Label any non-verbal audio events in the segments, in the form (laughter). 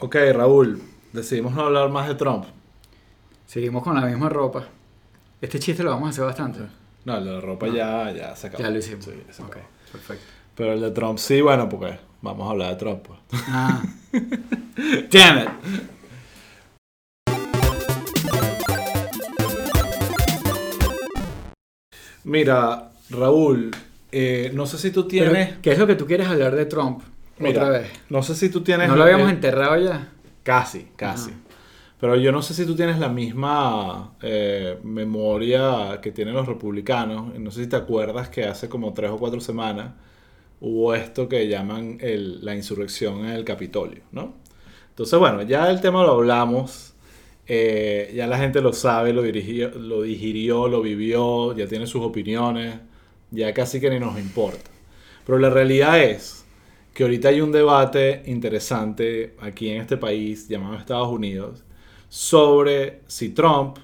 Ok, Raúl, decidimos no hablar más de Trump. Seguimos con la misma ropa. Este chiste lo vamos a hacer bastante. No, el de la ropa ya, ya se acabó. Ya lo hicimos. Sí, se Ok, acabó. perfecto. Pero el de Trump sí, bueno, porque vamos a hablar de Trump. pues. Ah. (laughs) Damn it. Mira, Raúl, eh, no sé si tú Pero, tienes... ¿Qué es lo que tú quieres hablar de Trump? Mira, Otra vez. No sé si tú tienes... ¿No lo habíamos enterrado ya? Casi, casi. Ajá. Pero yo no sé si tú tienes la misma eh, memoria que tienen los republicanos. No sé si te acuerdas que hace como tres o cuatro semanas hubo esto que llaman el- la insurrección en el Capitolio, ¿no? Entonces, bueno, ya el tema lo hablamos. eh, ya la gente lo sabe, lo, dirigió, lo digirió, lo vivió, ya tiene sus opiniones. Ya casi que ni nos importa. Pero la realidad es que ahorita hay un debate interesante aquí en este país llamado Estados Unidos sobre si Trump,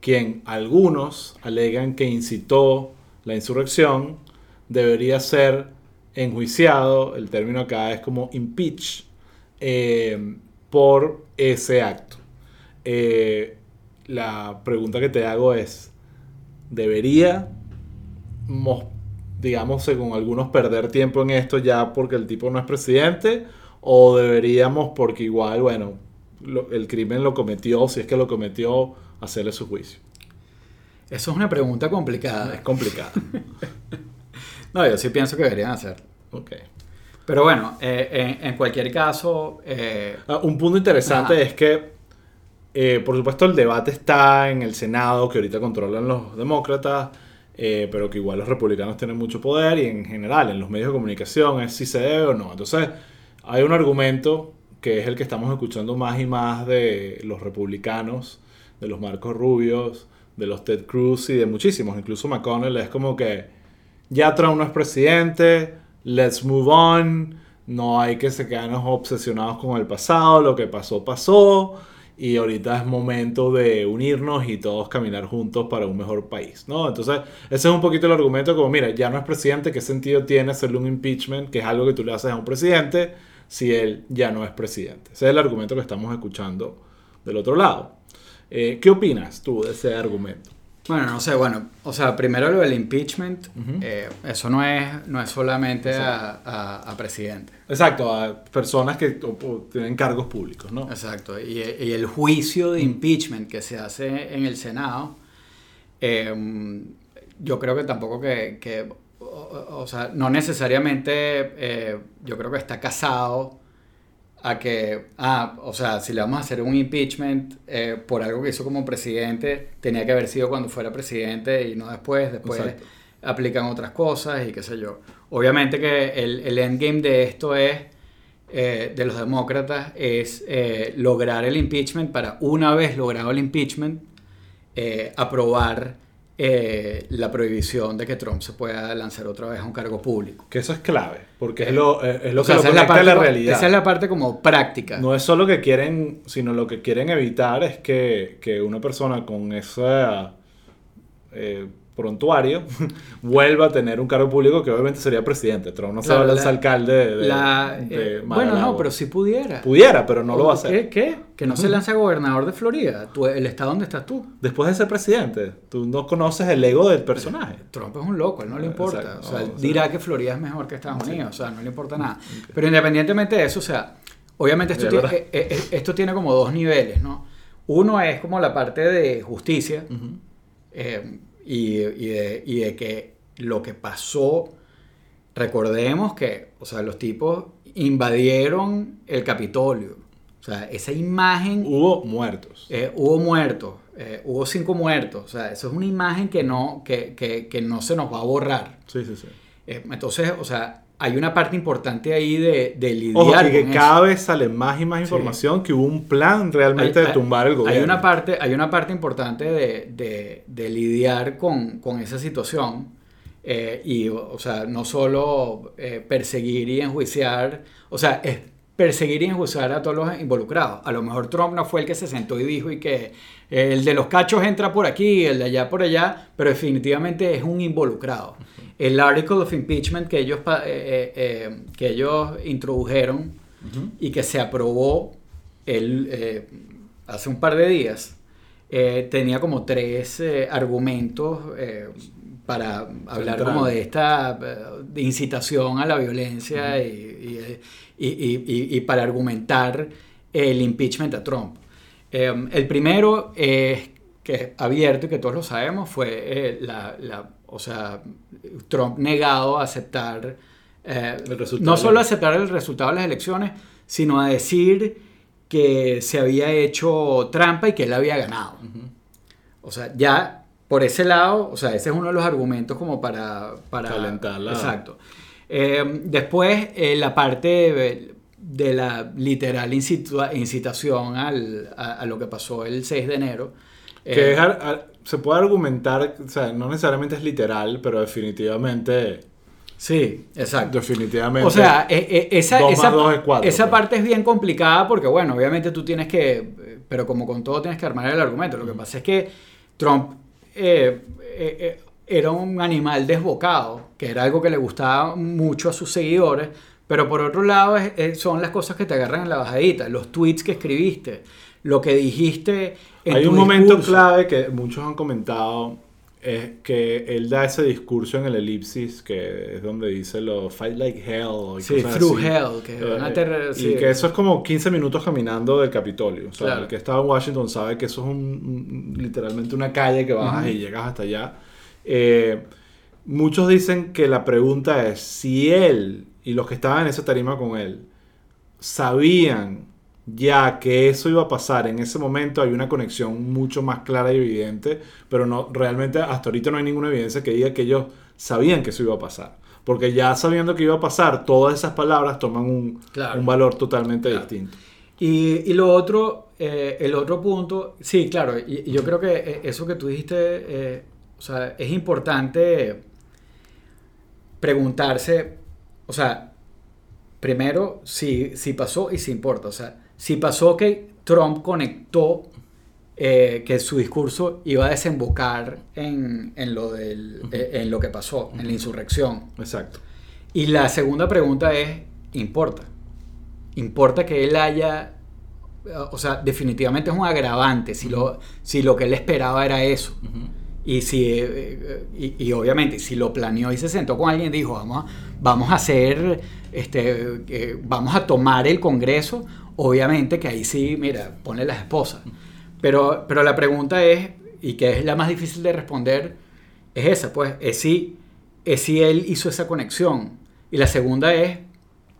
quien algunos alegan que incitó la insurrección, debería ser enjuiciado, el término acá es como impeach, eh, por ese acto. Eh, la pregunta que te hago es, ¿debería mos- digamos, según algunos, perder tiempo en esto ya porque el tipo no es presidente? ¿O deberíamos, porque igual, bueno, lo- el crimen lo cometió, si es que lo cometió, hacerle su juicio? Eso es una pregunta complicada. Es complicado. (laughs) No, yo sí pienso que deberían hacerlo. Ok. Pero bueno, eh, en, en cualquier caso, eh, Ah, un punto interesante es que, eh, por supuesto, el debate está en el Senado, que ahorita controlan los demócratas, eh, pero que igual los republicanos tienen mucho poder y en general en los medios de comunicación es si se debe o no. Entonces, hay un argumento que es el que estamos escuchando más y más de los republicanos, de los Marcos Rubios, de los Ted Cruz y de muchísimos, incluso McConnell, es como que ya Trump no es presidente, let's move on, no hay que se quedarnos obsesionados con el pasado, lo que pasó pasó, y ahorita es momento de unirnos y todos caminar juntos para un mejor país, ¿no? Entonces, ese es un poquito el argumento como, mira, ya no es presidente, ¿qué sentido tiene hacerle un impeachment, que es algo que tú le haces a un presidente, si él ya no es presidente? Ese es el argumento que estamos escuchando del otro lado. Eh, ¿Qué opinas tú de ese argumento? Bueno, no sé, bueno, o sea, primero lo del impeachment, eh, eso no es, no es solamente a, a- a presidente. Exacto, a personas que o- o tienen cargos públicos, ¿no? Exacto, y, y el juicio de impeachment que se hace en el Senado, eh, yo creo que tampoco que, que- o, o- o sea, no necesariamente, eh, yo creo que está casado a que, ah, o sea, si le vamos a hacer un impeachment eh, por algo que hizo como presidente, tenía que haber sido cuando fuera presidente y no después, después Exacto. aplican otras cosas y qué sé yo. Obviamente que el, el endgame de esto es, eh, de los demócratas, es eh, lograr el impeachment para una vez logrado el impeachment, eh, aprobar eh, la prohibición de que Trump se pueda lanzar otra vez a un cargo público. Que eso es clave, porque es lo, es es lo O sea, que lo esa, es la a la parte, realidad. esa es la parte como práctica. No es solo que quieren, sino lo que quieren evitar es que, que una persona con ese eh, prontuario (laughs) vuelva a tener un cargo público que obviamente sería presidente. Trump no se va a lanzar la- alcalde de, de- La- de eh, bueno, no, pero si pudiera. Pudiera, pero no lo va a hacer. ¿Qué? ¿Qué? Que no se lanza gobernador de Florida. Tú- el estado donde estás tú. Después de ser presidente, tú no conoces el ego del personaje. Trump es un loco, él no le importa. Exacto. O sea, él No, o sea- dirá que Florida es mejor que Estados Unidos, o sea, no le importa nada. Pero independientemente de eso, o sea, obviamente esto, tiene, eh, eh, esto tiene como dos niveles, ¿no? Uno es como la parte de justicia y, y de, y de que lo que pasó, recordemos que, o sea, los tipos invadieron el Capitolio. O sea, esa imagen Hubo muertos. eh, hubo muertos, eh, hubo cinco muertos. O sea, eso es una imagen que no, que, que- que no se nos va a borrar. Sí, sí, sí. Eh, entonces, o sea, hay una parte importante ahí de, de lidiar Ojo, y que con cada vez sale más y más información que hubo un plan realmente Hay- de tumbar el gobierno. Hay una parte, hay una parte importante de, de- de lidiar con, con esa situación. eh, y, o o sea, no solo eh, perseguir y enjuiciar, o sea, es perseguir y enjuiciar a todos los involucrados. A lo mejor Trump no fue el que se sentó y dijo y que eh, el de los cachos entra por aquí, el de allá por allá, pero definitivamente es un involucrado. El article of impeachment que ellos, eh, eh, que ellos introdujeron y que se aprobó eh, hace un par de días tenía como tres argumentos para hablar como de esta de incitación a la violencia y, y, y, para argumentar el impeachment a Trump. el primero es que es abierto y que todos lo sabemos fue la, la, o sea, Trump negado a aceptar no solo aceptar el resultado de las elecciones, sino a decir que se había hecho trampa y que él había ganado. O sea, ya por ese lado, o sea, ese es uno de los argumentos como para... para Calentarla. Exacto. Eh, después, eh, la parte de, la literal incitación al, a, lo que pasó el 6 de enero. Que eh, se puede argumentar, o sea, no necesariamente es literal, pero definitivamente Sí, exacto. Definitivamente. O sea, e, e, esa, esa, esa pues. parte es bien complicada porque, bueno, obviamente tú tienes que, pero como con todo tienes que armar el argumento. Lo que pasa es que Trump eh, eh, eh, era un animal desbocado, que era algo que le gustaba mucho a sus seguidores, pero por otro lado son las cosas que te agarran en la bajadita, los tweets que escribiste, lo que dijiste. En Hay un momento clave que muchos han comentado es que él da ese discurso en el elipsis que es donde dice lo fight like hell. Y sí, through hell. Que eh, Y que eso es como 15 minutos caminando del Capitolio. O sea, el que estaba en Washington sabe que eso es un, literalmente una calle que bajas y llegas hasta allá. Eh, muchos dicen que la pregunta es si él y los que estaban en esa tarima con él sabían ya que eso iba a pasar en ese momento, hay una conexión mucho más clara y evidente, pero no realmente hasta ahorita no hay ninguna evidencia que diga que ellos sabían que eso iba a pasar. Porque ya sabiendo que iba a pasar, todas esas palabras toman un, un valor totalmente distinto. Y, y, lo otro, eh, el otro punto, sí, claro, y, yo creo que eh, eso que tú dijiste, eh, o sea, es importante preguntarse, o sea, primero, si, si pasó y si importa, o sea, si pasó que Trump conectó eh, que su discurso iba a desembocar en, lo, del, eh, en lo que pasó, en la insurrección. Exacto. Y la segunda pregunta es, ¿importa? ¿Importa que él haya... O sea, definitivamente es un agravante si, lo, si lo que él esperaba era eso. Y, si, eh, y, obviamente, si lo planeó y se sentó con alguien y dijo, vamos a, vamos a hacer, este, vamos a tomar el Congreso, obviamente que ahí sí, mira, pone las esposas. Pero, pero la pregunta es, y que es la más difícil de responder, es esa, pues, es si, es si él hizo esa conexión. Y la segunda es,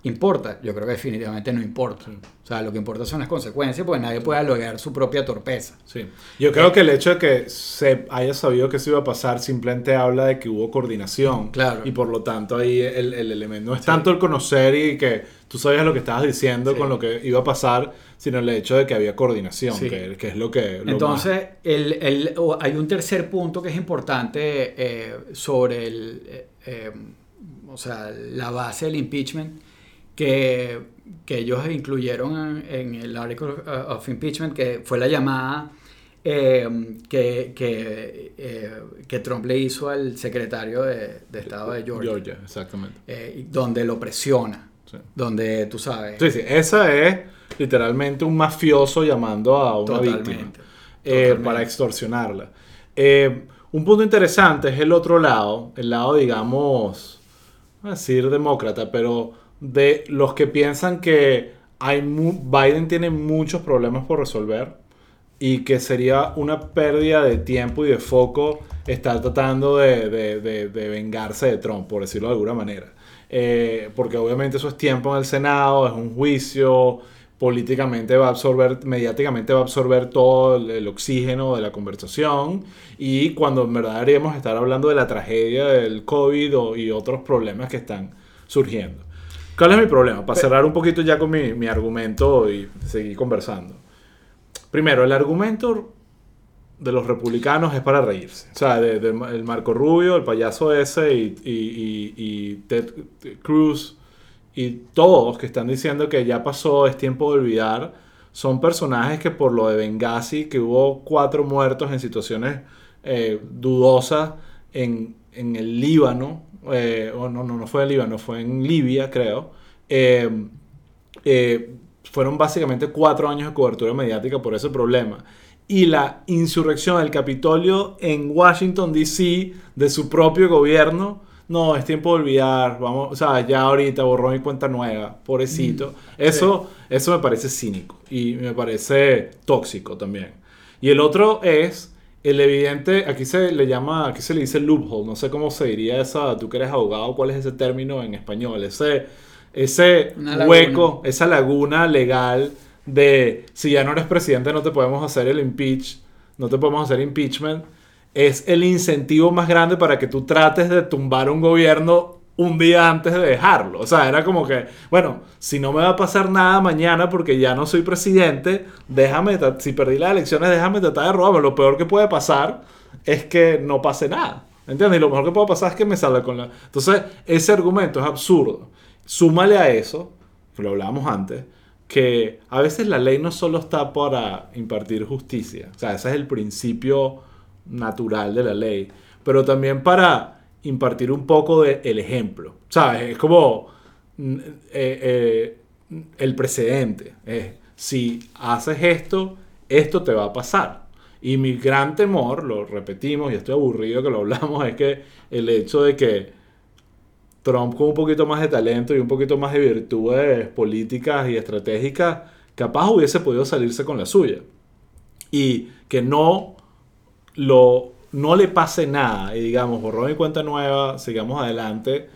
¿importa? Yo creo que definitivamente no importa. O sea, lo que importa son las consecuencias, porque nadie puede alogar su propia torpeza. Sí. Yo creo que el hecho de que se haya sabido que eso iba a pasar simplemente habla de que hubo coordinación. Claro. Y por lo tanto ahí el, el elemento no es tanto el conocer y que tú sabías lo que estabas diciendo con lo que iba a pasar, sino el hecho de que había coordinación, que, que, es lo que... Entonces, el, el, hay un tercer punto que es importante eh, sobre el... Eh, eh, o sea, la base del impeachment que, que ellos incluyeron en, el Article of Impeachment, que fue la llamada eh, que, que, eh, que, Trump le hizo al secretario de, Estado de Georgia. Georgia, exactamente. Eh, donde lo presiona. Donde tú sabes. Sí, sí, esa es literalmente un mafioso llamando a una víctima para extorsionarla. un punto interesante es el otro lado, el lado, digamos, a decir demócrata, pero de los que piensan que hay Biden tiene muchos problemas por resolver y que sería una pérdida de tiempo y de foco estar tratando de, vengarse de Trump, por decirlo de alguna manera. Eh, porque obviamente eso es tiempo en el Senado, es un juicio, políticamente va a absorber, mediáticamente va a absorber todo el, oxígeno de la conversación y cuando en verdad deberíamos estar hablando de la tragedia del COVID y otros problemas que están surgiendo. ¿Cuál es mi problema? Para cerrar un poquito ya con mi, argumento y seguir conversando. Primero, el argumento de los republicanos es para reírse. O sea, de, el Marco Rubio, el payaso ese y, y, Ted Cruz y todos que están diciendo que ya pasó, es tiempo de olvidar, son personajes que por lo de Benghazi, que hubo cuatro muertos en situaciones eh, dudosas en, en el Líbano, eh, o no, no, no fue en Líbano, fue en Libia, creo, eh, eh, fueron básicamente cuatro años de cobertura mediática por ese problema. Y la insurrección del Capitolio en Washington, D.C., de su propio gobierno, no, es tiempo de olvidar, vamos, o sea, ya ahorita borró mi cuenta nueva, pobrecito. Mm, eso, eso me parece cínico y me parece tóxico también. Y el otro es el evidente, aquí se le llama, aquí se le dice loophole, no sé cómo se diría esa, tú que eres abogado, ¿cuál es ese término en español? Ese, ese hueco, esa laguna legal de si ya no eres presidente no te podemos hacer el impeach, no te podemos hacer impeachment, es el incentivo más grande para que tú trates de tumbar un gobierno un día antes de dejarlo. O sea, era como que, bueno, si no me va a pasar nada mañana porque ya no soy presidente, déjame, si perdí las elecciones, déjame tratar de robarme. Lo peor que puede pasar es que no pase nada. ¿Entiendes? Y lo mejor que puede pasar es que me salga con la... Entonces, ese argumento es absurdo. Súmale a eso, que lo hablábamos antes, que a veces la ley no solo está para impartir justicia, o sea, ese es el principio natural de la ley, pero también para impartir un poco del el ejemplo, ¿sabes? Es como mm, eh, eh, el precedente, si haces esto, esto te va a pasar. Y mi gran temor, lo repetimos y estoy aburrido que lo hablamos, es que el hecho de que Trump con un poquito más de talento y un poquito más de virtudes políticas y estratégicas, capaz hubiese podido salirse con la suya. Y que no, lo, no le pase nada y digamos, borró mi cuenta nueva, sigamos adelante.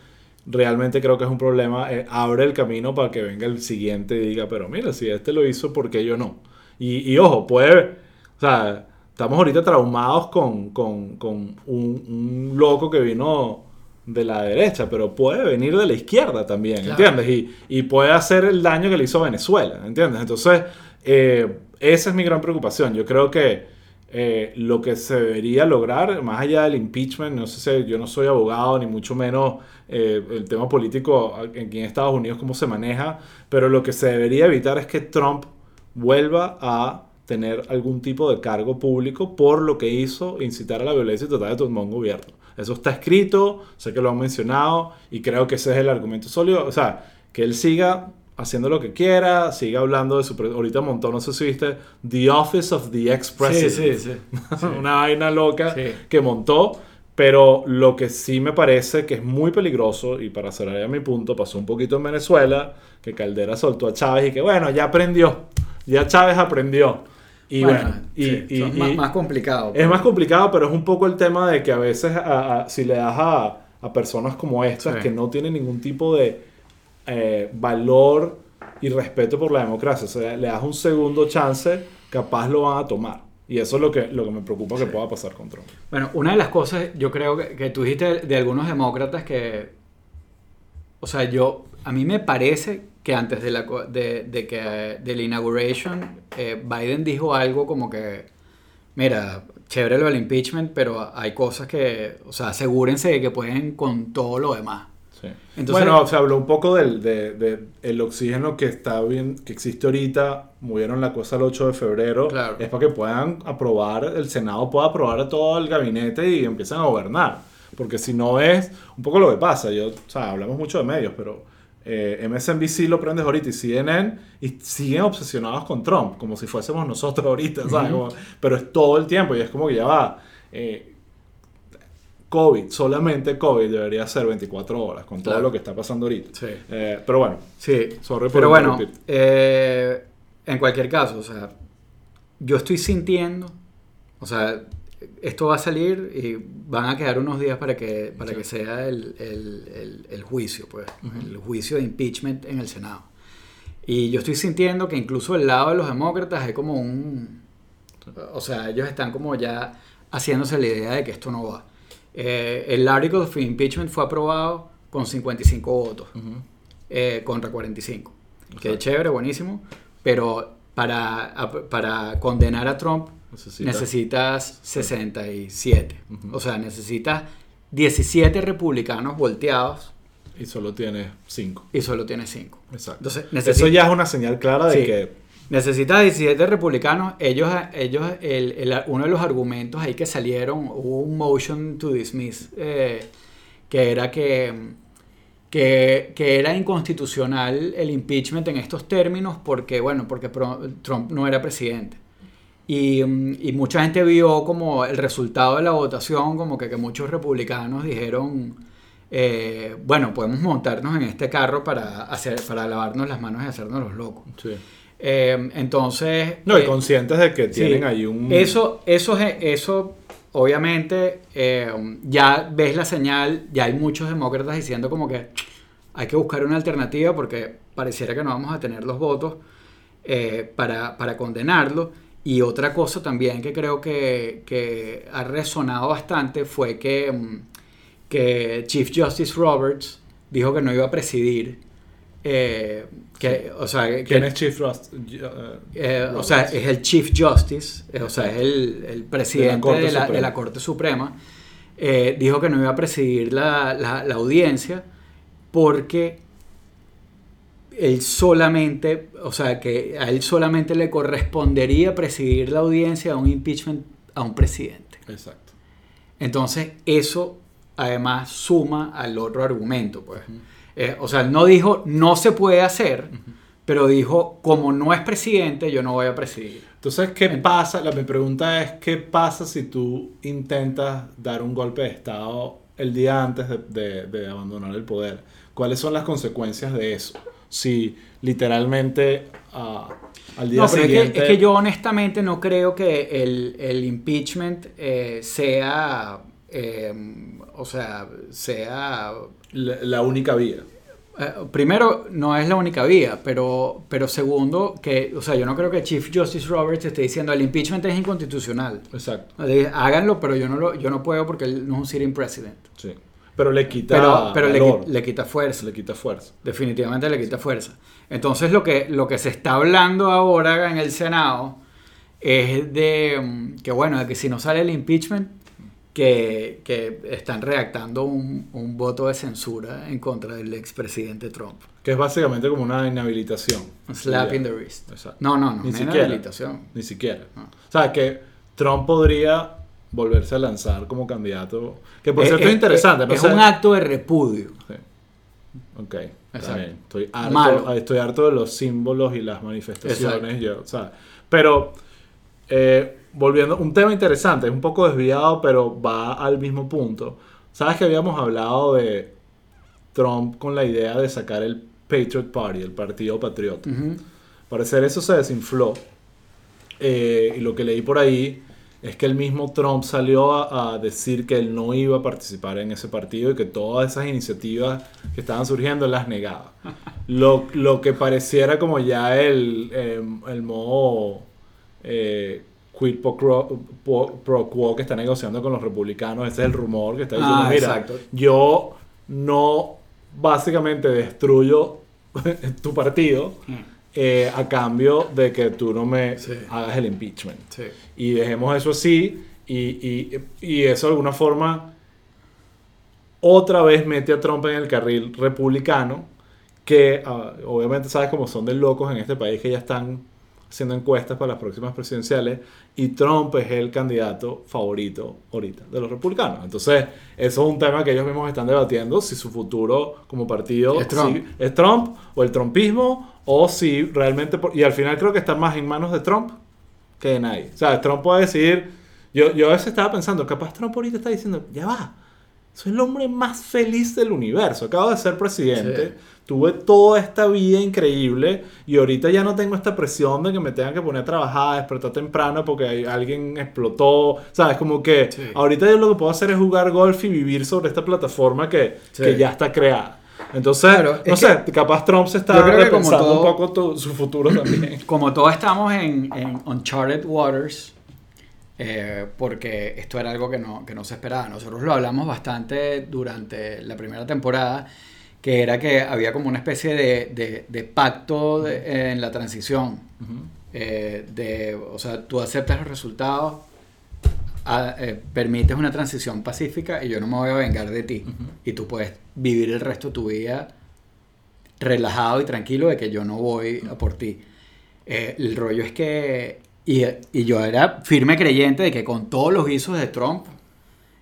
Realmente creo que es un problema. eh, abre el camino para que venga el siguiente y diga, pero mira, si este lo hizo, ¿por qué yo no? Y, y ojo, puede, o sea, estamos ahorita traumados con, con, con un, un loco que vino de la derecha, pero puede venir de la izquierda también, Claro. ¿entiendes? Y, y puede hacer el daño que le hizo a Venezuela, ¿entiendes? Entonces, eh, esa es mi gran preocupación. Yo creo que eh, lo que se debería lograr, más allá del impeachment, no sé si yo no soy abogado, ni mucho menos eh, el tema político aquí en Estados Unidos, cómo se maneja, pero lo que se debería evitar es que Trump vuelva a tener algún tipo de cargo público por lo que hizo incitar a la violencia y tratar de tomar un gobierno. Eso está escrito, sé que lo han mencionado y creo que ese es el argumento sólido. O sea, que él siga haciendo lo que quiera, siga hablando de su... Ahorita montó, no sé si viste, The Office of the Sí, Ex-President. sí, (laughs) sí. Una vaina loca Sí. que montó. Pero lo que sí me parece que es muy peligroso, y para cerrar ya mi punto, pasó un poquito en Venezuela, que Caldera soltó a Chávez y que bueno, ya aprendió, ya Chávez aprendió. Y bueno, y, sí, y- más, más complicado. es más complicado, pero es un poco el tema de que a veces a- a- si le das a, a personas como estas Sí. que no tienen ningún tipo de eh, valor y respeto por la democracia, o sea, le das un segundo chance, capaz lo van a tomar. Y eso es lo que, lo que me preocupa que pueda pasar con Trump. Bueno, una de las cosas, yo creo que, que tú dijiste de algunos demócratas que, o sea, yo, a mí me parece que antes de la, de que, de la inauguration, eh, Biden dijo algo como que, mira, chévere lo del impeachment, pero hay cosas que, o sea, asegúrense de que pueden con todo lo demás. Sí. Entonces- bueno, se habló un poco del de, de el oxígeno que está bien, que existe ahorita. Movieron la cosa el 8 de febrero. Claro. Es para que puedan aprobar, el Senado pueda aprobar a todo el gabinete y empiecen a gobernar. Porque si no es un poco lo que pasa. Yo, o sea, hablamos mucho de medios, pero eh, MSNBC lo prendes ahorita y CNN y siguen obsesionados con Trump, como si fuésemos nosotros ahorita, ¿sabes? Como- pero es todo el tiempo y es como que ya va. eh, COVID, solamente COVID debería ser 24 horas con todo Claro. lo que está pasando ahorita. Sí. Eh, pero bueno, Sí, sorry por pero bueno, eh, en cualquier caso, o sea, yo estoy sintiendo, o sea, esto va a salir y van a quedar unos días para que, para Sí. que sea el, el- el- el juicio, pues, el juicio de impeachment en el Senado. Y yo estoy sintiendo que incluso del lado de los demócratas hay como un... O sea, ellos están como ya haciéndose la idea de que esto no va. Eh, el article of impeachment fue aprobado con 55 votos Ujú. eh, contra 45. Que Exacto. chévere, buenísimo. Pero para, para condenar a Trump Necesita- necesitas 67. Ujú. O sea, necesitas 17 republicanos volteados Y solo tiene 5. y solo tienes 5. Exacto. Entonces, Eso ya es una señal clara de Sí. que Necesitas 17 republicanos. Ellos, ellos el- el- uno de los argumentos ahí que salieron, hubo un motion to dismiss, eh, que era que, que, era inconstitucional el impeachment en estos términos porque, bueno, porque Trump no era presidente. Y, mm, y, mucha gente vio como el resultado de la votación, como que, que muchos republicanos dijeron, eh, bueno, podemos montarnos en este carro para, hacer, para lavarnos las manos y hacernos los locos. Eh, entonces... No, y eh, conscientes de que tienen ahí un... Eso, eso, eso obviamente, ya ves la señal, ya hay muchos demócratas diciendo como que hay que buscar una alternativa porque pareciera que no vamos a tener los votos para, para condenarlo. Y otra cosa también que creo que, que ha resonado bastante fue que, mm, que, Chief Justice Roberts dijo que no iba a presidir. Eh, que, o sea, ¿Quién es Chief Justice? Eh, o sea, es el Chief Justice, eh, o sea, es el, el presidente de la, de la, Corte Suprema. dijo que no iba a presidir la, la, la audiencia porque él solamente, o sea, que a él solamente le correspondería presidir la audiencia a un impeachment a un presidente. Exacto. Entonces, eso además suma al otro argumento, pues. Eh, o sea, no dijo no se puede hacer, pero dijo como no es presidente, yo no voy a presidir. Entonces, ¿qué pasa? La, mi pregunta es, ¿qué pasa si tú intentas dar un golpe de Estado el día antes de, de abandonar el poder? ¿Cuáles son las consecuencias de eso? si literalmente uh, al día siguiente... Es que, yo honestamente no creo que el, el impeachment eh, sea, eh, o sea, sea... La, única vía. Eh, primero, no es la única vía, pero, pero segundo, que, o sea, yo no creo que Chief Justice Roberts esté diciendo el impeachment es inconstitucional. Exacto. Háganlo, pero yo no, lo, yo no puedo porque él no es un sitting president. Sí. Pero le quita. Pero, le, quita fuerza. Le quita fuerza. Definitivamente le quita fuerza. Entonces, lo que, lo que se está hablando ahora en el Senado es de mm, que, bueno, de que si no sale el impeachment, que, que están redactando un, un, voto de censura en contra del expresidente Trump. Que es básicamente como una inhabilitación. slap in the wrist. No, no, no. Ni siquiera. Inhabilitación. Ni siquiera. O sea, que Trump podría volverse a lanzar como candidato. Que por cierto es, interesante. es un acto de repudio. Sí. Ok. Estoy harto, estoy harto de los símbolos y las manifestaciones. Yo, Pero, eh, volviendo, un tema interesante, es un poco desviado, pero va al mismo punto. Sabes que habíamos hablado de Trump con la idea de sacar el Patriot Party, el Partido Patriota. Parecer eso se desinfló. Eh, y lo que leí por ahí es que el mismo Trump salió a, decir que él no iba a participar en ese partido y que todas esas iniciativas que estaban surgiendo las negaba. (laughs) Lo, lo que pareciera como ya el, em, el modo eh, quid pro, quo que está negociando con los republicanos, ese es el rumor que está diciendo, ah, mira, yo no básicamente destruyo (laughs) tu partido. Mm. Eh, a cambio de que tú no me hagas el impeachment. Y dejemos eso así y, y, eso de alguna forma otra vez mete a Trump en el carril republicano, que ah, obviamente sabes cómo son de locos en este país que ya están haciendo encuestas para las próximas presidenciales y Trump es el candidato favorito ahorita de los republicanos. Entonces, eso es un tema que ellos mismos están debatiendo, si su futuro como partido es Trump, es Trump o el trumpismo o si realmente... Y al final creo que está más en manos de Trump que de nadie. O sea, Trump puede decidir... Yo, yo a veces estaba pensando, capaz Trump ahorita está diciendo, ya va, soy el hombre más feliz del universo. Acabo de ser presidente. Tuve toda esta vida increíble y ahorita ya no tengo esta presión de que me tengan que poner a trabajar, despertar temprano porque alguien explotó. ¿Sabes? Como que ahorita yo lo que puedo hacer es jugar golf y vivir sobre esta plataforma que, que ya está creada. Entonces, no sé, capaz Trump se está repensando un poco su futuro también. (clears throat) Como todos estamos en, en Uncharted Waters, eh, porque esto era algo que no, que no se esperaba. Nosotros lo hablamos bastante durante la primera temporada, que era que había como una especie de, de, pacto en la transición. Eh, de, o sea, tú aceptas los resultados, eh, permites una transición pacífica y yo no me voy a vengar de ti. Y tú puedes vivir el resto de tu vida relajado y tranquilo de que yo no voy a por ti. el rollo es que y, yo era firme creyente de que con todos los guisos de Trump,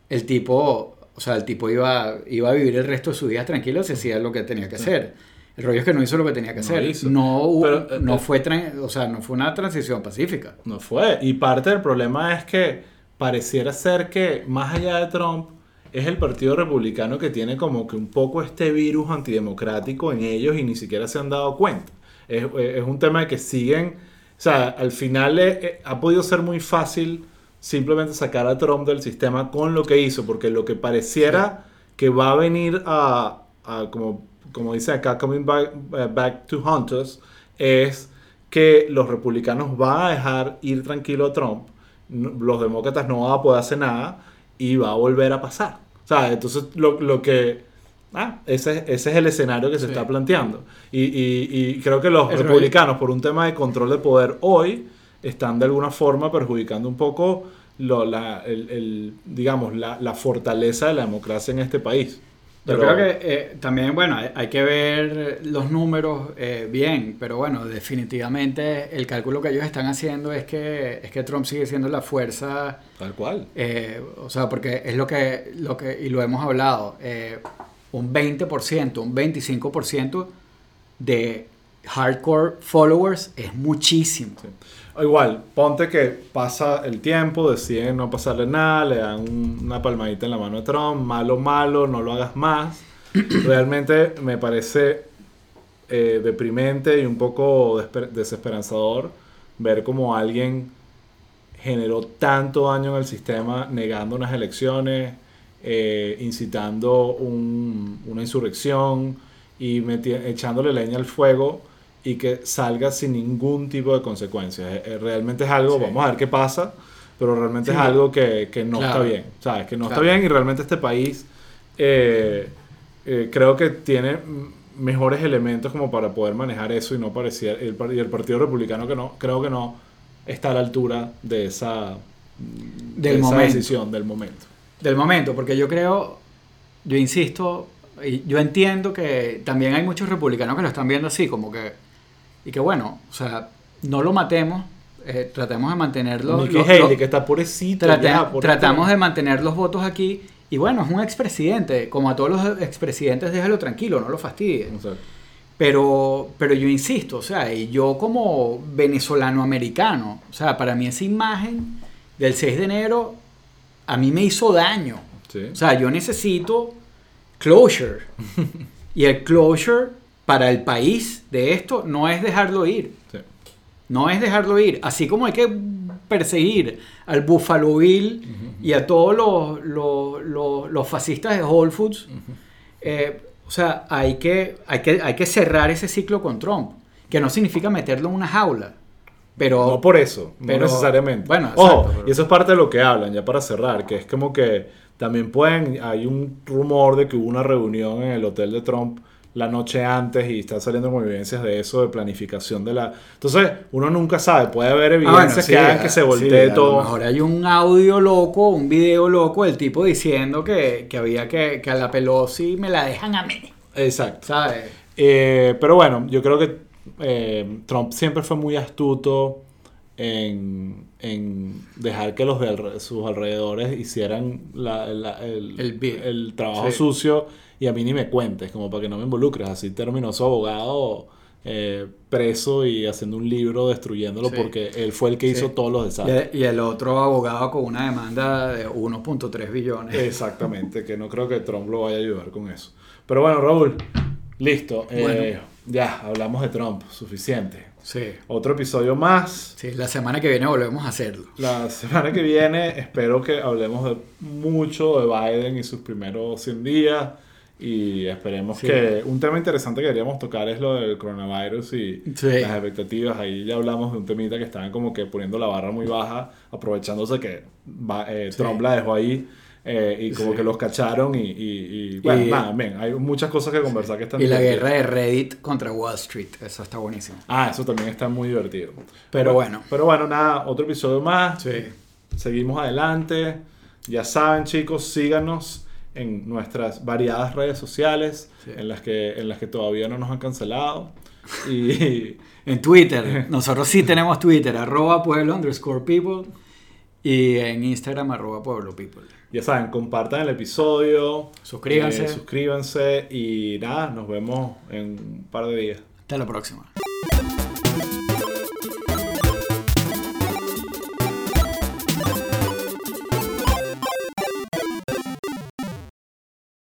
el tipo, o sea, el tipo iba, iba a vivir el resto de sus días tranquilo si hacía lo que tenía que hacer. El rollo es que no hizo lo que tenía que No hacer. hizo. No, hubo- Pero, eh, no, eh, fue o sea, no fue una transición pacífica. No fue. Y parte del problema es que pareciera ser que más allá de Trump es el Partido Republicano que tiene como que un poco este virus antidemocrático en ellos y ni siquiera se han dado cuenta. Es, es un tema de que siguen, o sea, al final eh, eh, ha podido ser muy fácil simplemente sacar a Trump del sistema con lo que hizo, porque lo que pareciera que va a venir a, a como, como dice acá, coming back, eh, back to hunt us, es que los republicanos van a dejar ir tranquilo a Trump, los demócratas no van a poder hacer nada y va a volver a pasar. O sea, entonces lo, lo que... Ah, ese, ese es el escenario que se Sí. está planteando. Y, y- y creo que los rollo- republicanos, por un tema de control de poder hoy, están de alguna forma perjudicando un poco lo- la, el- el, digamos, la, la fortaleza de la democracia en este país. Yo Pero- creo que eh, también, bueno, hay, hay que ver los números eh, bien, pero bueno, definitivamente el cálculo que ellos están haciendo es que, es que Trump sigue siendo la fuerza, Tal cual. eh, o sea, porque es lo que, lo que y lo hemos hablado, eh, un 20%, un 25% de hardcore followers es muchísimo. Sí. Igual, ponte que pasa el tiempo, deciden no pasarle nada, le dan un- una palmadita en la mano a Trump, malo, malo, no lo hagas más. (clears throat) Realmente me parece eh, deprimente y un poco desesper- desesperanzador ver como alguien generó tanto daño en el sistema negando unas elecciones, eh, incitando un- una insurrección y echándole leña al fuego y que salga sin ningún tipo de consecuencias. Eh, eh, realmente es algo, Sí. vamos a ver qué pasa, pero realmente Sí. es algo que, que no Claro. está bien. ¿Sabes? Que no Claro. está bien y realmente este país eh, eh, creo que tiene mejores elementos como para poder manejar eso y no parecía el, y el Partido Republicano que no creo que no está a la altura de esa, de Del esa momento. decisión del momento. Del momento, porque yo creo, yo insisto, y yo entiendo que también hay muchos republicanos que lo están viendo así, como que, y que bueno, o sea, no lo matemos, eh, tratemos de mantenerlo. Nikki lo- Haley, lo- que está pobrecito. trate- ya, por tratamos de mantener los votos aquí, y bueno, es un expresidente, como a todos los expresidentes, déjalo tranquilo, no lo fastidie. Exacto. Pero, pero yo insisto, o sea, y yo como venezolano americano, o sea, para mí esa imagen del 6 de enero a mí me hizo daño. Sí. O sea, yo necesito closure. (laughs) y el closure para el país de esto no es dejarlo ir. sí. No es dejarlo ir. Así como hay que perseguir al Buffalo Bill y a todos los, los, los- los fascistas de Whole Foods, eh, o sea, hay que, hay, que, hay que cerrar ese ciclo con Trump. Que no significa meterlo en una jaula. Pero, No por eso, pero- no necesariamente. bueno, Ojo, exacto, pero- y eso es parte de lo que hablan, ya para cerrar, que es como que también pueden, hay un rumor de que hubo una reunión en el hotel de Trump la noche antes y están saliendo como evidencias de eso, de planificación de la... Entonces, uno nunca sabe, puede haber Ah, evidencias bueno, sí, que hagan que se sí, voltee a lo todo. mejor hay un audio loco, un video loco del tipo diciendo que, que había que, que a la Pelosi me la dejan a mí. Exacto. ¿Sabes? Eh, pero bueno, yo creo que eh, Trump siempre fue muy astuto en, en dejar que los de alre- sus alrededores hicieran la- la- el, El el trabajo sí. sucio y a mí ni me cuentes, como para que no me involucres. Así terminó su abogado eh, preso y haciendo un libro destruyéndolo Sí. porque él fue el que hizo Sí. todos los Y, desastres. y el otro abogado con una demanda de 1.3 billones. Exactamente, que no creo que Trump lo vaya a ayudar con eso. Pero bueno, Raúl, listo. eh, Bueno. Ya, hablamos de Trump, suficiente. Sí. Otro episodio más. Sí, la semana que viene volvemos a hacerlo. La semana que viene espero que hablemos de mucho de Biden y sus primeros 100 días. Y esperemos Sí. que un tema interesante que queríamos tocar es lo del coronavirus y Sí. las expectativas. Ahí ya hablamos de un temita que estaban como que poniendo la barra muy baja, aprovechándose que eh, Sí. Trump la dejó ahí. Eh, y como Sí. que los cacharon y, y- y- bueno, Y- nada, bien, hay muchas cosas que conversar que están Y la divertidas. guerra de Reddit contra Wall Street. Eso está buenísimo. Ah, eso también está muy divertido. Pero bueno. Pero bueno, nada, otro episodio más. Sí. Seguimos adelante. Ya saben, chicos, síganos en nuestras variadas redes sociales, Sí. en, las que, en las que todavía no nos han cancelado. Y (laughs) En Twitter, nosotros sí tenemos Twitter, arroba pueblo underscore people. Y en Instagram, arroba pueblo people. Ya saben, compartan el episodio. Suscríbanse. eh, suscríbanse y nada, nos vemos en un par de días. Hasta la próxima.